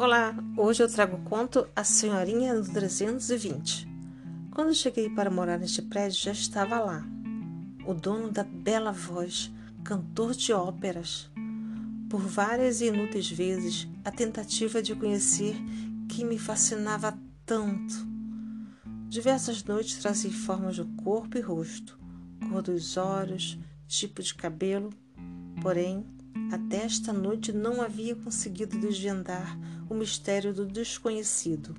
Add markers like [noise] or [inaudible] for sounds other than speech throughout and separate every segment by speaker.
Speaker 1: Olá, hoje eu trago o conto A Senhorinha do 320. Quando cheguei para morar neste prédio, já estava lá. O dono da bela voz, cantor de óperas. Por várias e inúteis vezes, a tentativa de conhecer que me fascinava tanto. Diversas noites trazia formas do corpo e rosto, cor dos olhos, tipo de cabelo, porém, até esta noite não havia conseguido desvendar o mistério do desconhecido.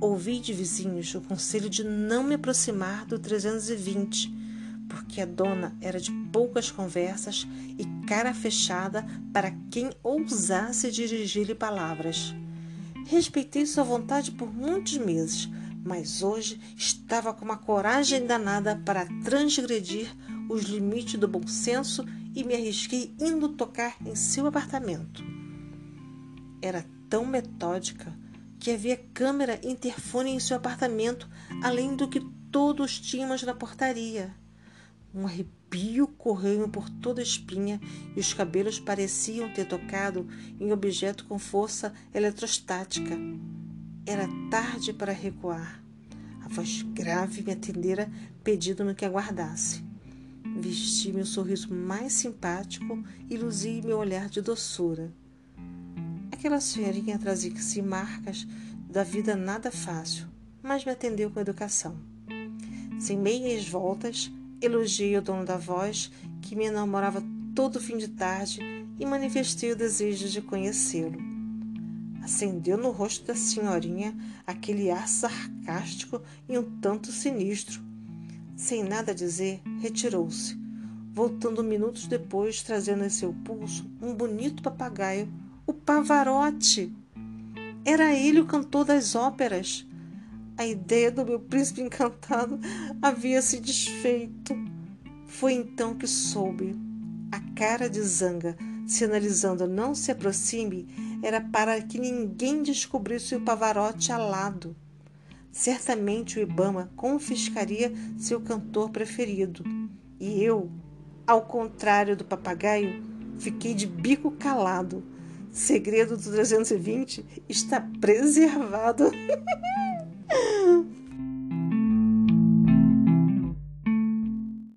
Speaker 1: Ouvi de vizinhos o conselho de não me aproximar do 320, porque a dona era de poucas conversas e cara fechada para quem ousasse dirigir-lhe palavras. Respeitei sua vontade por muitos meses, mas hoje estava com uma coragem danada para transgredir os limites do bom senso e me arrisquei indo tocar em seu apartamento. Era tão metódica que havia câmera interfone em seu apartamento, além do que todos tínhamos na portaria. Um arrepio correu por toda a espinha e os cabelos pareciam ter tocado em objeto com força eletrostática. Era tarde para recuar. A voz grave me atendera, pedindo-me que aguardasse. Vesti meu sorriso mais simpático e luzi meu olhar de doçura. Aquela senhorinha trazia-se marcas da vida nada fácil, mas me atendeu com educação. Sem meias voltas, elogiei o dono da voz, que me namorava todo fim de tarde, e manifestei o desejo de conhecê-lo. Acendeu no rosto da senhorinha aquele ar sarcástico e um tanto sinistro. Sem nada dizer, retirou-se, voltando minutos depois, trazendo em seu pulso um bonito papagaio o Pavarotti. Era ele o cantor das óperas. A ideia do meu príncipe [laughs] encantado havia se desfeito. Foi então que soube. A cara de Zanga, sinalizando não se aproxime, era para que ninguém descobrisse o Pavarotti alado. Certamente o Ibama confiscaria seu cantor preferido. E eu, ao contrário do papagaio, fiquei de bico calado segredo do 320 está preservado. [laughs]